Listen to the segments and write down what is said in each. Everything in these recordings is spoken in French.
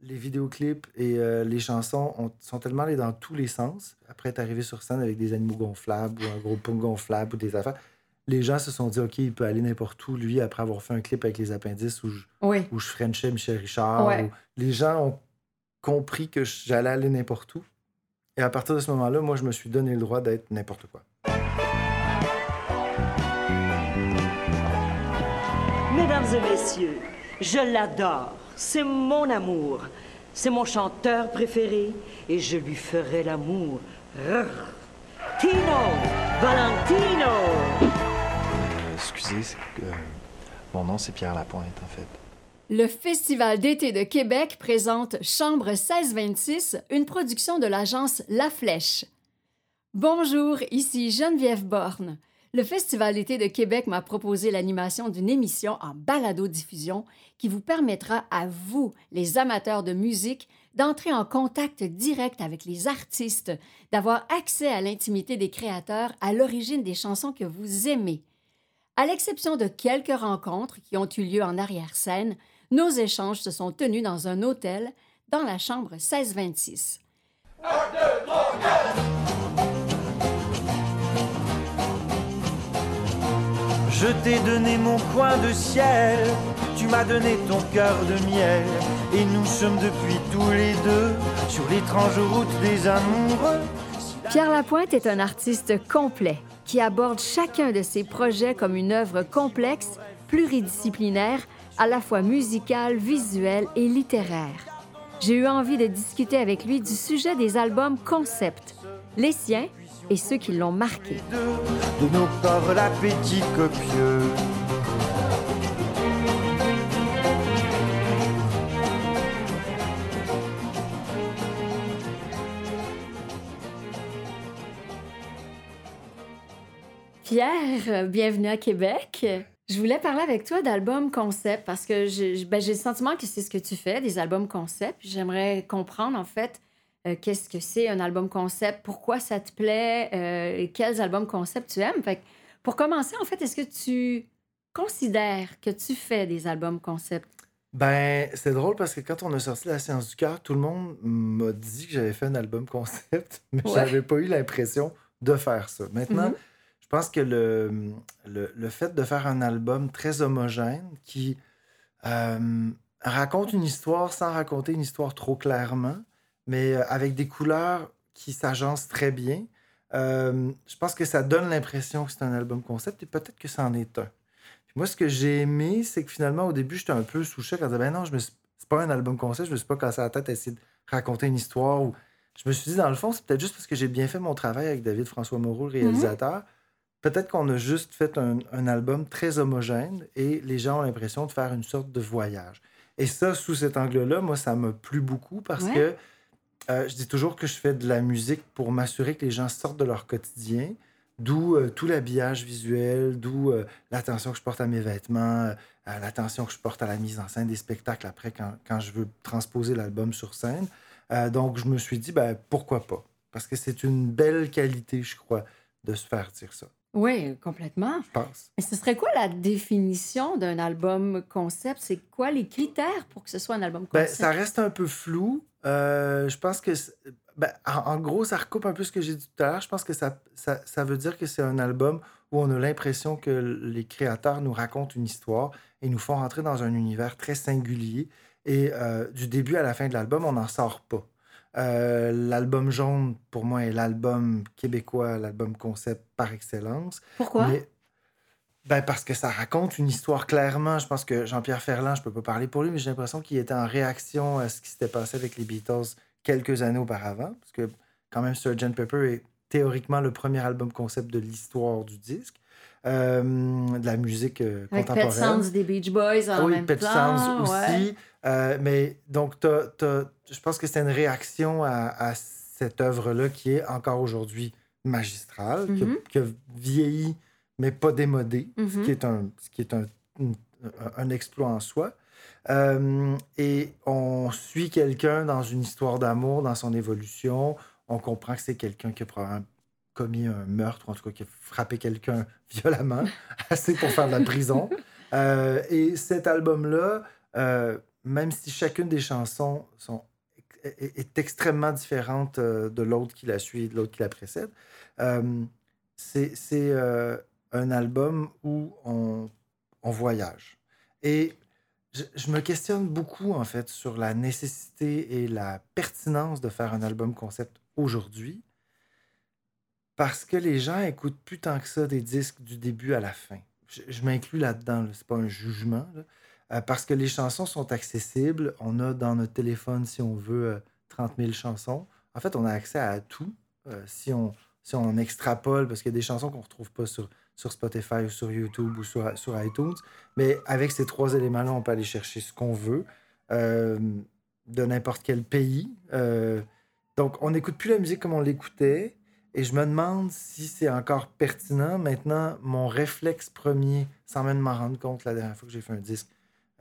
les vidéoclips et euh, les chansons sont tellement allés dans tous les sens. Après être arrivé sur scène avec des animaux gonflables ou un gros pont gonflable ou des affaires, les gens se sont dit, OK, il peut aller n'importe où, lui, après avoir fait un clip avec les appendices où je, Oui. où je Frenchais Michel Richard. Ouais. où les gens ont compris que j'allais aller n'importe où. Et à partir de ce moment-là, moi, je me suis donné le droit d'être n'importe quoi. Mesdames et messieurs, je l'adore. C'est mon amour. C'est mon chanteur préféré et je lui ferai l'amour. Rrr. Tino Valentino Euh, excusez, c'est que, euh, mon nom c'est Pierre Lapointe en fait. Le Festival d'été de Québec présente Chambre 1626, une production de l'agence La Flèche. Bonjour, ici Geneviève Borne. Le Festival d'été de Québec m'a proposé l'animation d'une émission en balado-diffusion qui vous permettra à vous, les amateurs de musique, d'entrer en contact direct avec les artistes, d'avoir accès à l'intimité des créateurs à l'origine des chansons que vous aimez. À l'exception de quelques rencontres qui ont eu lieu en arrière-scène, nos échanges se sont tenus dans un hôtel dans la chambre 1626. Je t'ai donné mon coin de ciel, tu m'as donné ton cœur de miel, et nous sommes depuis tous les deux sur l'étrange route des amoureux. Pierre Lapointe est un artiste complet qui aborde chacun de ses projets comme une œuvre complexe, pluridisciplinaire, à la fois musicale, visuelle et littéraire. J'ai eu envie de discuter avec lui du sujet des albums concept, les siens et ceux qui l'ont marqué. De nos corps l'appétit copieux. Pierre, bienvenue à Québec. Je voulais parler avec toi d'albums concept parce que j'ai ben, j'ai le sentiment que c'est ce que tu fais, des albums concept. J'aimerais comprendre en fait euh, qu'est-ce que c'est un album concept, pourquoi ça te plaît, euh, quels albums concept tu aimes? Fait que, pour commencer, en fait, est-ce que tu considères que tu fais des albums concept? Ben, c'est drôle parce que quand on a sorti La Science du cœur, tout le monde m'a dit que j'avais fait un album concept, mais Ouais. j'avais pas eu l'impression de faire ça. Maintenant, Mhm. je pense que le, le, le fait de faire un album très homogène qui euh, raconte une histoire sans raconter une histoire trop clairement, mais euh, avec des couleurs qui s'agencent très bien, euh, je pense que ça donne l'impression que c'est un album concept et peut-être que ça en est un. Puis moi, ce que j'ai aimé, c'est que finalement, au début, j'étais un peu sous choc en disant, ben non, je me suis- c'est pas un album concept, je me suis pas cassé la tête à essayer de raconter une histoire. Ou... Je me suis dit, dans le fond, c'est peut-être juste parce que j'ai bien fait mon travail avec David François Moreau, le réalisateur. Peut-être qu'on a juste fait un, un album très homogène et les gens ont l'impression de faire une sorte de voyage. Et ça, sous cet angle-là, moi, ça m'a plu beaucoup parce Ouais. que euh, je dis toujours que je fais de la musique pour m'assurer que les gens sortent de leur quotidien, d'où euh, tout l'habillage visuel, d'où euh, l'attention que je porte à mes vêtements, l'attention que je porte à la mise en scène des spectacles après quand, quand je veux transposer l'album sur scène. Donc, je me suis dit, ben, pourquoi pas? Parce que c'est une belle qualité, je crois, de se faire dire ça, Oui, complètement. je pense. Et ce serait quoi la définition d'un album concept? C'est quoi les critères pour que ce soit un album Ben, concept? ça reste un peu flou. Euh, je pense que, ben, en, en gros, ça recoupe un peu ce que j'ai dit tout à l'heure. Je pense que ça, ça, ça veut dire que c'est un album où on a l'impression que les créateurs nous racontent une histoire et nous font rentrer dans un univers très singulier. Et euh, du début à la fin de l'album, on n'en sort pas. Euh, l'album jaune, pour moi, est l'album québécois, l'album concept par excellence. Pourquoi? Mais- ben parce que ça raconte une histoire clairement. Je pense que Jean-Pierre Ferland, je peux pas parler pour lui, mais j'ai l'impression qu'il était en réaction à ce qui s'était passé avec les Beatles quelques années auparavant. Parce que quand même, Sgt. Pepper est théoriquement le premier album concept de l'histoire du disque, euh, de la musique euh, Avec Pet contemporaine. Sounds des Beach Boys en oui, même Pet temps. Sounds aussi. Euh, mais donc, je pense que c'est une réaction à, à cette œuvre-là qui est encore aujourd'hui magistrale, qui a- Mhm. qui, a vieilli, mais pas démodé, ce Mhm. qui est un, ce qui est un, une- un- un exploit en soi. Euh, et on suit quelqu'un dans une histoire d'amour, dans son évolution. On comprend que c'est quelqu'un qui a probablement commis un meurtre, ou en tout cas qui a frappé quelqu'un violemment, assez pour faire de la prison. Euh, et cet album-là euh, même si chacune des chansons sont, est, est extrêmement différente euh, de l'autre qui la suit et de l'autre qui la précède, c'est un album où on, voyage. Et je me questionne beaucoup, en fait, sur la nécessité et la pertinence de faire un album concept aujourd'hui, parce que les gens écoutent plus tant que ça des disques du début à la fin. Je, m'inclus là-dedans, là, c'est pas un jugement. Euh, parce que les chansons sont accessibles. On a dans notre téléphone, si on veut, euh, 30 000 chansons. En fait, on a accès à tout. euh, si, on, si on extrapole, parce qu'il y a des chansons qu'on ne retrouve pas sur, sur Spotify ou sur YouTube ou sur, sur iTunes. Mais avec ces trois éléments-là, on peut aller chercher ce qu'on veut euh, de n'importe quel pays. Donc, on n'écoute plus la musique comme on l'écoutait. Et je me demande si c'est encore pertinent. Maintenant, mon réflexe premier, sans même m'en rendre compte la dernière fois que j'ai fait un disque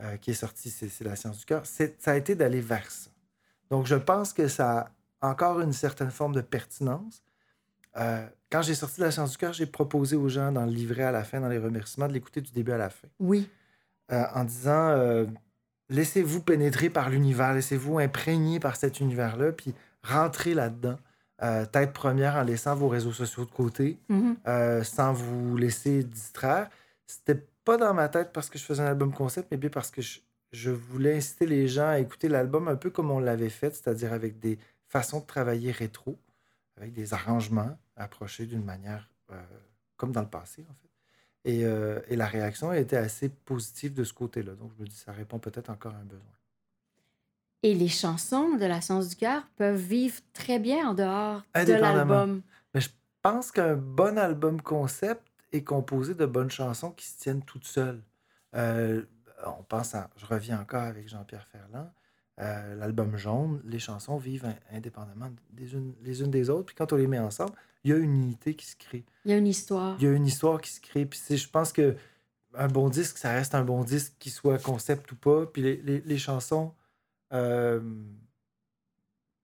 euh, qui est sorti, c'est La science du cœur, ça a été d'aller vers ça. Donc, je pense que ça a encore une certaine forme de pertinence. Euh, quand j'ai sorti La science du cœur, j'ai proposé aux gens dans le livret à la fin, dans les remerciements, de l'écouter du début à la fin Oui. euh, en disant laissez-vous pénétrer par l'univers, laissez-vous imprégner par cet univers-là, puis rentrez là-dedans, euh, tête première en laissant vos réseaux sociaux de côté, Mhm. euh, sans vous laisser distraire. C'était pas dans ma tête parce que je faisais un album concept, mais bien parce que je, je voulais inciter les gens à écouter l'album un peu comme on l'avait fait, c'est-à-dire avec des façons de travailler rétro, avec des arrangements approchés d'une manière euh, comme dans le passé, en fait. Et, et la réaction a été assez positive de ce côté-là. Donc, je me dis, ça répond peut-être encore à un besoin. Et les chansons de la science du cœur peuvent vivre très bien en dehors de l'album. Mais je pense qu'un bon album concept est composé de bonnes chansons qui se tiennent toutes seules. Euh, on pense à, je reviens encore avec Jean-Pierre Ferland, euh, l'album Jaune, les chansons vivent in- indépendamment des unes, les unes des autres. Puis quand on les met ensemble, il y a une unité qui se crée. Il y a une histoire. Il y a une histoire qui se crée. Puis je pense que un bon disque, ça reste un bon disque, qu'il soit concept ou pas. Puis les, les- les chansons euh,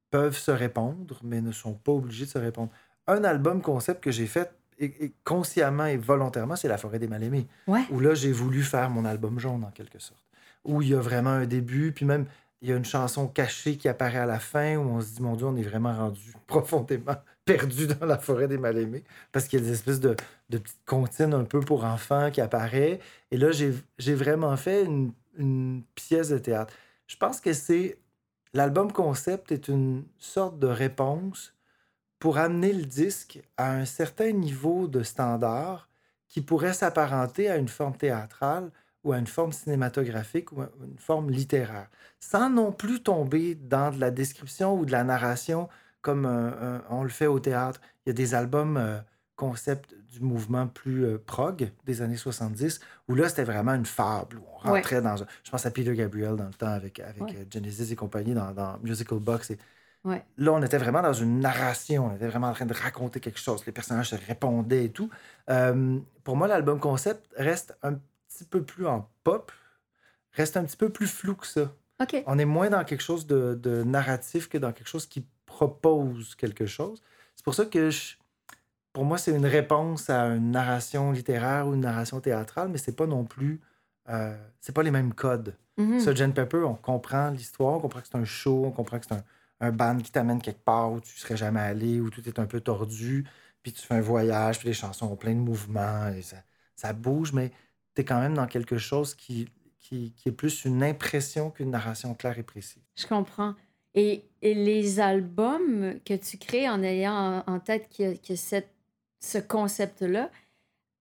peuvent se répondre, mais ne sont pas obligées de se répondre. Un album concept que j'ai fait et- et consciemment et volontairement, c'est La forêt des mal-aimés. Ouais. Où là, j'ai voulu faire mon album jaune, en quelque sorte. Où il y a vraiment un début, puis même, il y a une chanson cachée qui apparaît à la fin, où on se dit, mon Dieu, on est vraiment rendu profondément perdu dans la forêt des mal-aimés. Parce qu'il y a des espèces de, de petites comptines un peu pour enfants qui apparaît. Et là, j'ai j'ai vraiment fait une, une pièce de théâtre. Je pense que c'est... L'album concept est une sorte de réponse pour amener le disque à un certain niveau de standard qui pourrait s'apparenter à une forme théâtrale ou à une forme cinématographique ou à une forme littéraire, sans non plus tomber dans de la description ou de la narration comme euh, un- on le fait au théâtre. Il y a des albums euh, concept du mouvement plus euh, prog des années 70 où là c'était vraiment une fable où on Ouais. rentrait dans un- je pense à Peter Gabriel dans le temps avec, avec Ouais. euh, Genesis et compagnie dans, dans Musical Box et Ouais. Là, on était vraiment dans une narration. On était vraiment en train de raconter quelque chose. Les personnages se répondaient et tout. Euh, pour moi, l'album concept reste un petit peu plus en pop, reste un petit peu plus flou que ça. On est moins dans quelque chose de, de narratif que dans quelque chose qui propose quelque chose. C'est pour ça que je- pour moi, c'est une réponse à une narration littéraire ou une narration théâtrale, mais c'est pas non plus. euh, c'est pas les mêmes codes. Mhm. Sgt. Pepper, on comprend l'histoire, on comprend que c'est un show, on comprend que c'est un, un band qui t'amène quelque part où tu serais jamais allé, où tout est un peu tordu, puis tu fais un voyage, puis les chansons ont plein de mouvements, et ça, ça bouge, mais tu es quand même dans quelque chose qui, qui, qui est plus une impression qu'une narration claire et précise. Je comprends. Et, et les albums que tu crées en ayant en, en tête que, que cette, ce concept-là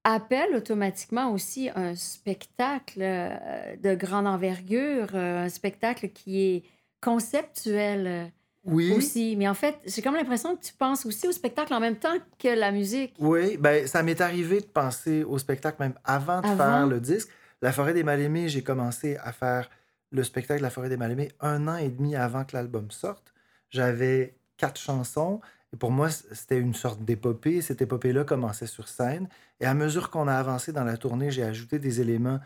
appellent automatiquement aussi un spectacle euh, de grande envergure, euh, un spectacle qui est conceptuel euh, Oui. aussi. Mais en fait, j'ai comme l'impression que tu penses aussi au spectacle en même temps que la musique. Oui, ben, ça m'est arrivé de penser au spectacle même avant de Avant? faire le disque. La forêt des mal-aimés, j'ai commencé à faire le spectacle La forêt des mal-aimés un an et demi avant que l'album sorte. J'avais quatre chansons et pour moi, c'était une sorte d'épopée. Cette épopée-là commençait sur scène. Et à mesure qu'on a avancé dans la tournée, j'ai ajouté des éléments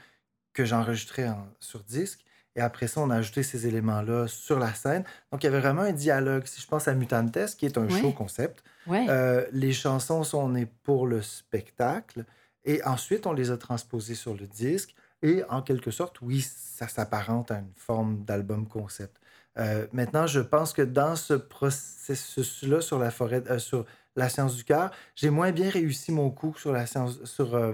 que j'enregistrais en- sur disque. Et après ça, on a ajouté ces éléments-là sur la scène. Donc, il y avait vraiment un dialogue. Si je pense à Mutantes, qui est un Ouais. show concept, Ouais. euh, les chansons sont nées pour le spectacle et ensuite on les a transposées sur le disque Et en quelque sorte, oui, ça s'apparente à une forme d'album concept. Euh, maintenant, je pense que dans ce processus-là sur la forêt, euh, sur la science du cœur, j'ai moins bien réussi mon coup sur la science, sur, euh,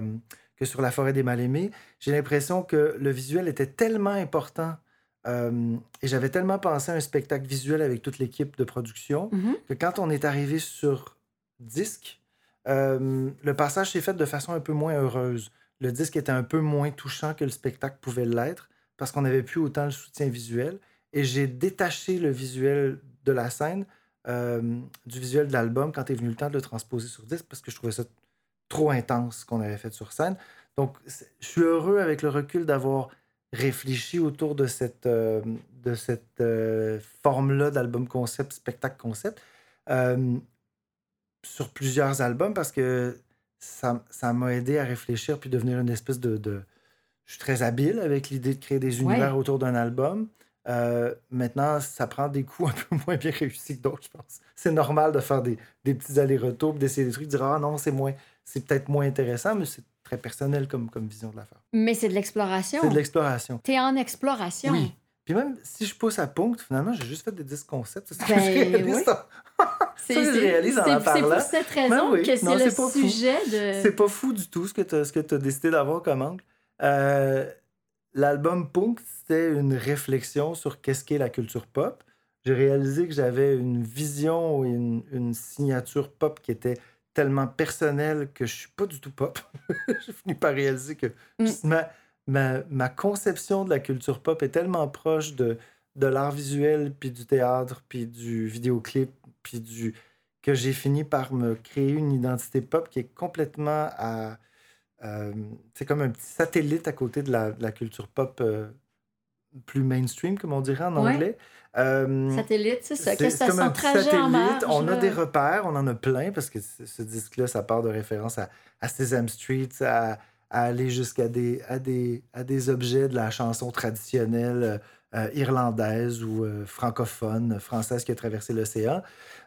que sur la forêt des mal-aimés. J'ai l'impression que le visuel était tellement important et j'avais tellement pensé à un spectacle visuel avec toute l'équipe de production Mhm. que quand on est arrivé sur disque, le passage s'est fait de façon un peu moins heureuse. Le disque était un peu moins touchant que le spectacle pouvait l'être parce qu'on n'avait plus autant le soutien visuel. Et j'ai détaché le visuel de la scène euh, du visuel de l'album quand est venu le temps de le transposer sur disque parce que je trouvais ça trop intense ce qu'on avait fait sur scène. Donc, je suis heureux avec le recul d'avoir réfléchi autour de cette, euh, de cette euh, forme-là d'album concept, spectacle concept, sur plusieurs albums parce que ça, ça m'a aidé à réfléchir puis devenir une espèce de, de... Je suis très habile avec l'idée de créer des univers Ouais. autour d'un album. Euh, maintenant, ça prend des coups un peu moins bien réussis que d'autres, je pense. C'est normal de faire des, des petits allers-retours, d'essayer des trucs, de dire Ah non, c'est moins, c'est peut-être moins intéressant, mais c'est très personnel comme, comme vision de l'affaire. Mais c'est de l'exploration. C'est de l'exploration. T'es en exploration. Oui. Puis même si je pousse à punct, finalement, j'ai juste fait des disques concepts. C'est ce que Ben, je réalise. oui. ça. C'est Ça, je c'est- réalise en c'est- pour cette raison oui. que c'est le fou. sujet de. C'est pas fou du tout ce que tu as, décidé d'avoir comme angle. Euh, L'album Punk, c'était une réflexion sur qu'est-ce qu'est la culture pop. J'ai réalisé que j'avais une vision et une, une signature pop qui était tellement personnelle que je suis pas du tout pop. J'ai fini par réaliser que Mm. juste ma, ma, ma conception de la culture pop est tellement proche de, de l'art visuel, puis du théâtre, puis du vidéoclip, puis du que j'ai fini par me créer une identité pop qui est complètement à. Euh, c'est comme un petit satellite à côté de la, de la culture pop euh, plus mainstream, comme on dirait en Ouais. anglais. Euh, Satellite, c'est ça. c'est Qu'est-ce que ça petit trajet en marge? On a des repères, on en a plein, parce que ce disque-là, ça part de référence à, à Sesame Street, à, à aller jusqu'à des, à des, à des objets de la chanson traditionnelle irlandaise ou francophone, française qui a traversé l'océan.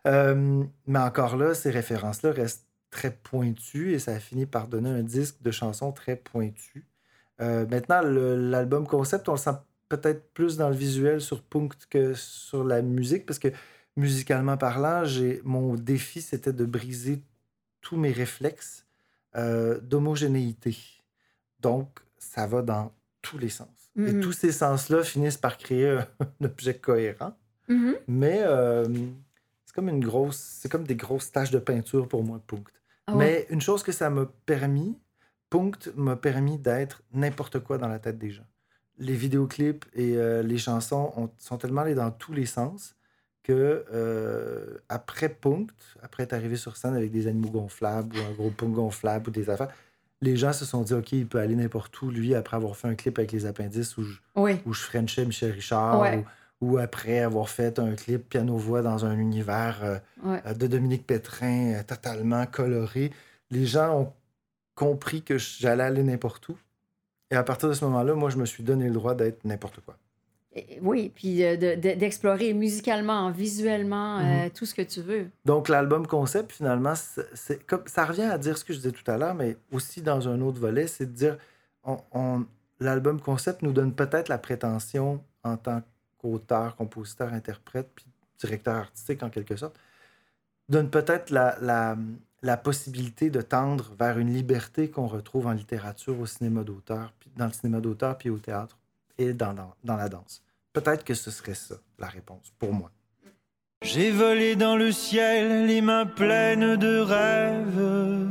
Mais encore là, ces références-là restent très pointues et ça a fini par donner un disque de chansons très pointu. Euh, maintenant, l'album concept, on le sent peut-être plus dans le visuel sur Punk que sur la musique, parce que musicalement parlant, j'ai mon défi, c'était de briser tous mes réflexes euh, d'homogénéité. Donc, ça va dans tous les sens. Et Mhm. tous ces sens-là finissent par créer un, objet cohérent. Mhm. Mais euh, c'est comme une grosse, c'est comme des grosses taches de peinture pour moi, Punkt. Ah. Mais une chose que ça m'a permis, Punkt m'a permis d'être n'importe quoi dans la tête des gens. Les vidéoclips et euh, les chansons ont- sont tellement allés dans tous les sens que euh, après Punkt, après être arrivé sur scène avec des animaux gonflables ou un gros punk gonflable ou des affaires, les gens se sont dit, OK, il peut aller n'importe où, lui, après avoir fait un clip avec les appendices où je, Oui. où je Frenchais Michel Richard, Ouais. ou, ou après avoir fait un clip piano-voix dans un univers euh, Ouais. euh, de Dominique Pétrin euh, totalement coloré. Les gens ont compris que j'allais aller n'importe où. Et à partir de ce moment-là, moi, je me suis donné le droit d'être n'importe quoi. Oui, puis de- de- d'explorer musicalement, visuellement, Mhm. euh, tout ce que tu veux. Donc, l'album concept, finalement, c'est c'est comme ça revient à dire ce que je disais tout à l'heure, mais aussi dans un autre volet, c'est de dire on, on- l'album concept nous donne peut-être la prétention en tant qu'auteur, compositeur, interprète, puis directeur artistique en quelque sorte, donne peut-être la, la, la possibilité de tendre vers une liberté qu'on retrouve en littérature, au cinéma d'auteur, puis dans le cinéma d'auteur, puis au théâtre et dans, dans, dans la danse. Peut-être que ce serait ça, la réponse, pour moi. J'ai volé dans le ciel les mains pleines de rêves.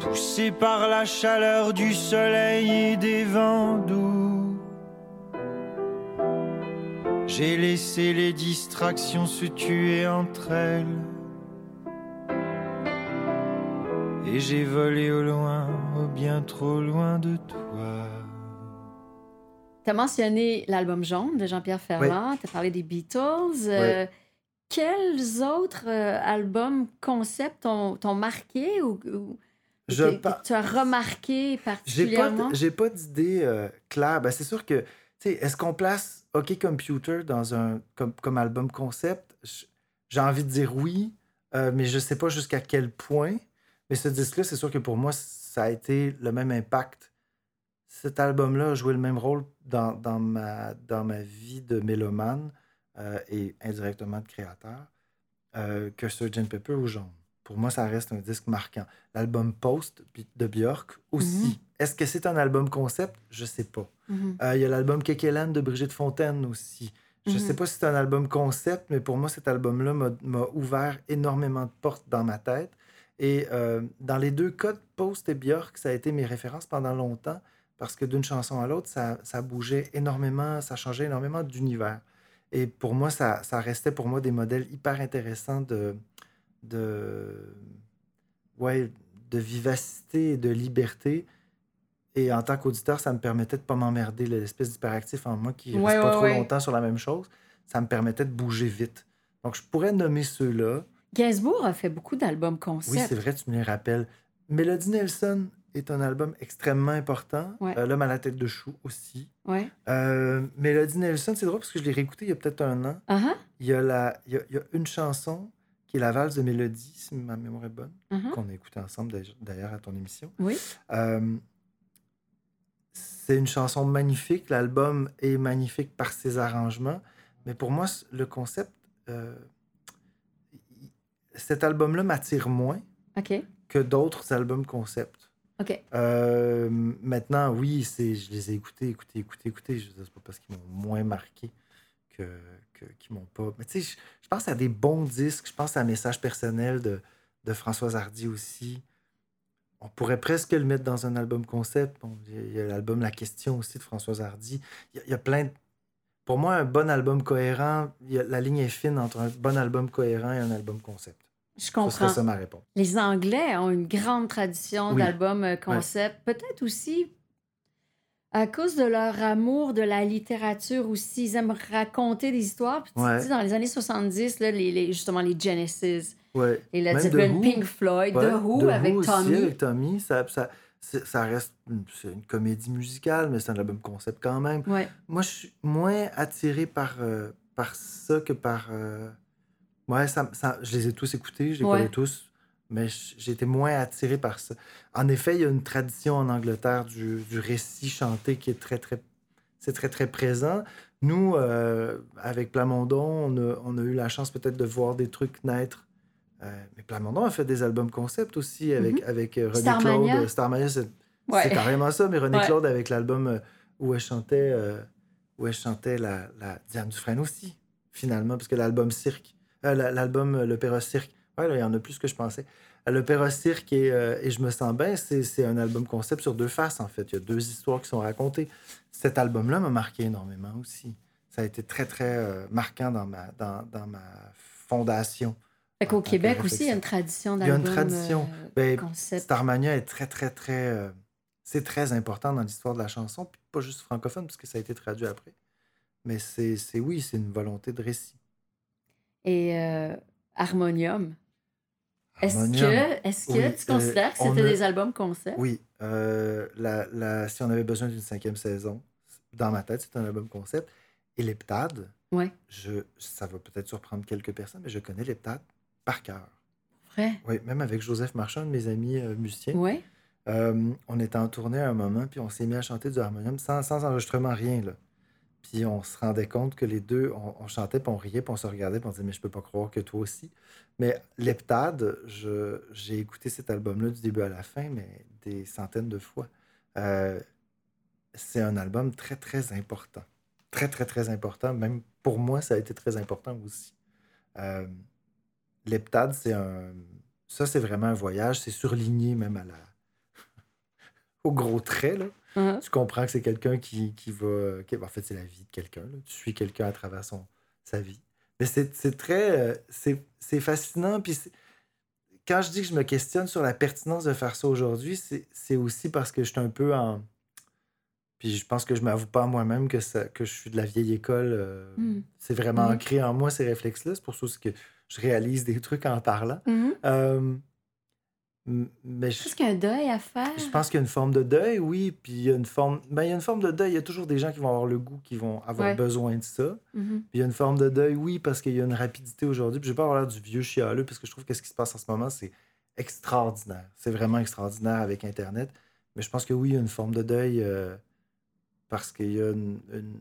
Poussé par la chaleur du soleil et des vents doux. J'ai laissé les distractions se tuer entre elles. Et j'ai volé au loin, au bien trop loin de toi. Tu as mentionné l'album jaune de Jean-Pierre Ferland, tu as parlé des Beatles. euh, Quels autres euh, albums, concepts t'ont marqué ou, ou Je que- par- que tu as remarqué pas, particulièrement? j'ai pas d'idée euh, claire. Ben, c'est sûr que, est-ce qu'on place OK Computer dans un, comme, album concept? J'ai envie de dire oui, euh, mais je sais pas jusqu'à quel point. Mais ce disque-là, c'est sûr que pour moi, ça a été le même impact cet album-là a joué le même rôle dans, dans ma, dans ma vie de mélomane euh, et indirectement de créateur euh, que Sgt. Pepper ou Jaune. Pour moi, ça reste un disque marquant. L'album Post de Björk aussi. Mhm. Est-ce que c'est un album concept? Je sais pas. Mhm. Euh, Il y a l'album Kekelan de Brigitte Fontaine aussi. Je Mhm. sais pas si c'est un album concept, mais pour moi, cet album-là m'a- ouvert énormément de portes dans ma tête. Et euh, dans les deux cas, Post et Björk, ça a été mes références pendant longtemps parce que d'une chanson à l'autre, ça, ça bougeait énormément, ça changeait énormément d'univers. Et pour moi, ça, ça restait pour moi des modèles hyper intéressants de, de, ouais, de vivacité et de liberté. Et en tant qu'auditeur, ça me permettait de pas m'emmerder, l'espèce d'hyperactif en moi qui reste Ouais, pas ouais, trop ouais. longtemps sur la même chose. Ça me permettait de bouger vite. Donc, je pourrais nommer ceux-là. Gainsbourg a fait beaucoup d'albums Oui, concept. c'est vrai, tu me les rappelles. Melody Nelson est un album extrêmement important. Euh, L'homme à la tête de chou aussi. Euh, Melody Nelson, c'est drôle parce que je l'ai réécouté il y a peut-être un an. Ah ah, Il y, a la, il, y a, il y a une chanson qui est la valse de Mélodie, si ma mémoire est bonne, ah qu'on a écouté ensemble d'ailleurs- d'ailleurs à ton émission. Oui. Euh, c'est une chanson magnifique. L'album est magnifique par ses arrangements. Mais pour moi, le concept, euh, cet album-là m'attire moins que d'autres albums concept. Euh, maintenant, oui, c'est, je les ai écoutés, écoutés, écoutés, écoutés. Je dire, c'est pas parce qu'ils m'ont moins marqué que, que, qu'ils m'ont pas. Mais tu sais, je, je pense à des bons disques. Je pense à Message personnel de, de Françoise Hardy aussi. On pourrait presque le mettre dans un album concept. Bon, il y a- l'album La Question aussi de Françoise Hardy. Il y a, il y a plein de... Pour moi, un bon album cohérent, il y a- la ligne est fine entre un bon album cohérent et un album concept. Je comprends. serait ça ma réponse. Les Anglais ont une grande tradition Oui. d'albums euh, concept. Peut-être aussi à cause de leur amour de la littérature aussi. Ils aiment raconter des histoires. Puis tu Ouais. te dis, dans les années 70, là, les, les- justement les Genesis, Ouais. et Led Zeppelin. Pink Floyd, Ouais, The Who The avec aussi, Tommy. avec Tommy, ça, ça, ça reste une, comédie musicale, mais c'est un album concept quand même. Ouais. Moi, je suis moins attiré par, euh, par ça que par. euh, Ouais, ça, ça- je les ai tous écoutés, je les connais tous, mais j- j'ai été moins attiré par ça. En effet, il y a une tradition en Angleterre du, du récit chanté qui est très, très. C'est très, très présent. Nous, euh, avec Plamondon, on a, on a eu la chance peut-être de voir des trucs naître. Euh, mais Plamondon a fait des albums concept aussi avec, avec euh, René Starmania. Claude. Starmania, c'est Ouais. carrément ça, mais René Ouais. Claude avec l'album euh, où elle chantait, euh, où elle chantait la, la Diane Dufresne aussi, finalement, parce que l'album Cirque, euh, la- l'album euh, L'Opéra Cirque, ouais, là, il y en a plus que je pensais. Euh, L'Opéra Cirque et, euh, et Je me sens bien, c'est un album concept sur deux faces, en fait. Il y a deux histoires qui sont racontées. Cet album-là m'a marqué énormément aussi. Ça a été très, très euh, marquant dans ma, dans, dans ma fondation. Fait qu'au Québec aussi, il y a une tradition Il y a une tradition. euh, Ben, concept. Starmania est très, très, très. euh, c'est très important dans l'histoire de la chanson, puis pas juste francophone, parce que ça a été traduit après. Mais c'est, oui, c'est une volonté de récit. Et euh, Harmonium. Est-ce que, est-ce que Oui, tu considères que euh, c'était a- des albums concept? Oui, la, la- si on avait besoin d'une cinquième saison, dans ma tête, c'est un album concept. Et l'Heptade, Ouais. je, ça va peut-être surprendre quelques personnes, mais je connais l'Heptade par cœur. Vrai? Oui, même avec Joseph Marchand, de mes amis euh, musiciens. Ouais. Euh, on était en tournée à un moment, puis on s'est mis à chanter du harmonium sans, sans enregistrement, rien. Là. Puis on se rendait compte que les deux, on, on chantait, puis on riait, puis on se regardait, puis on disait, mais je peux pas croire que toi aussi. Mais l'Heptade, je- j'ai écouté cet album-là du début à la fin, mais des centaines de fois. Euh, c'est un album très, très important. Très, très, très important. Même pour moi, ça a été très important aussi. Euh, L'Heptade, c'est un. Ça, c'est vraiment un voyage. C'est surligné même à la. au gros trait, là. Uh-huh. Tu comprends que c'est quelqu'un qui, qui va. qui- en fait, c'est la vie de quelqu'un. Tu suis quelqu'un à travers son, sa vie. Mais c'est très. euh, c'est fascinant. Puis quand je dis que je me questionne sur la pertinence de faire ça aujourd'hui, c'est aussi parce que je suis un peu en. Puis je pense que je m'avoue pas à moi-même que, ça- que je suis de la vieille école. euh, Mm. C'est vraiment Mhm. ancré en moi, ces réflexes-là. C'est pour ça que je réalise des trucs en parlant. Mhm. Euh, mais je, Est-ce qu'il y a un deuil à faire? je pense qu'il y a une forme de deuil, oui. Puis il y a une forme. Ben, il y a une forme de deuil. Il y a toujours des gens qui vont avoir le goût, qui vont avoir Ouais. besoin de ça. Mhm. Puis il y a une forme de deuil, oui, parce qu'il y a une rapidité aujourd'hui. Puis je vais pas avoir l'air du vieux chialeux, parce que je trouve que ce qui se passe en ce moment, c'est extraordinaire. C'est vraiment extraordinaire avec Internet. Mais je pense que oui, il y a une forme de deuil euh, parce qu'il y a une- une-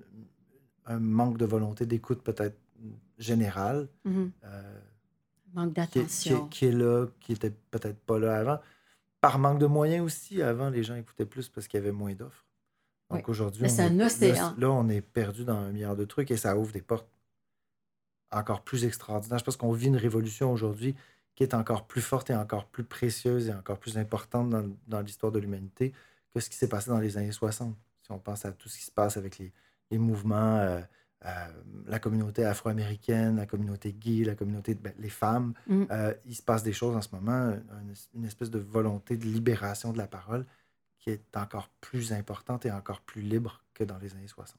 un manque de volonté d'écoute peut-être générale Mhm. euh, Manque qui, est, qui d'attention. qui est là, qui était peut-être pas là avant. Par manque de moyens aussi, avant, les gens écoutaient plus parce qu'il y avait moins d'offres. Donc Oui. aujourd'hui, c'est est- un là, océan. là, on est perdu dans un milliard de trucs et ça ouvre des portes encore plus extraordinaires. Je pense qu'on vit une révolution aujourd'hui qui est encore plus forte et encore plus précieuse et encore plus importante dans, dans l'histoire de l'humanité que ce qui s'est passé dans les années 60. Si on pense à tout ce qui se passe avec les, les mouvements, euh, la communauté afro-américaine, la communauté gay, la communauté, ben, les femmes, Mm. euh, il se passe des choses en ce moment, un- une espèce de volonté de libération de la parole qui est encore plus importante et encore plus libre que dans les années 60.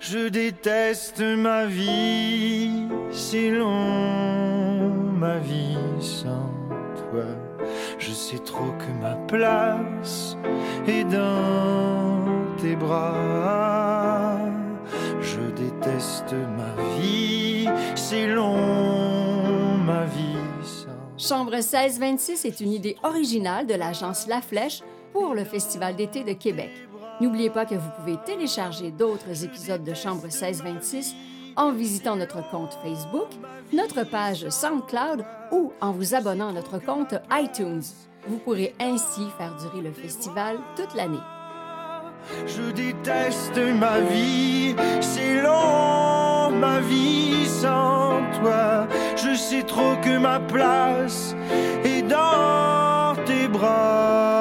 Je déteste ma vie, c'est long, ma vie sans toi. Je sais trop que ma place est dans tes bras. Ma vie, c'est long, ma vie Chambre 1626 est une idée originale de l'agence La Flèche pour le Festival d'été de Québec. N'oubliez pas que vous pouvez télécharger d'autres épisodes de Chambre 1626 en visitant notre compte Facebook, notre page SoundCloud ou en vous abonnant à notre compte iTunes. Vous pourrez ainsi faire durer le festival toute l'année. Je déteste ma vie, c'est long ma vie sans toi. Je sais trop que ma place est dans tes bras.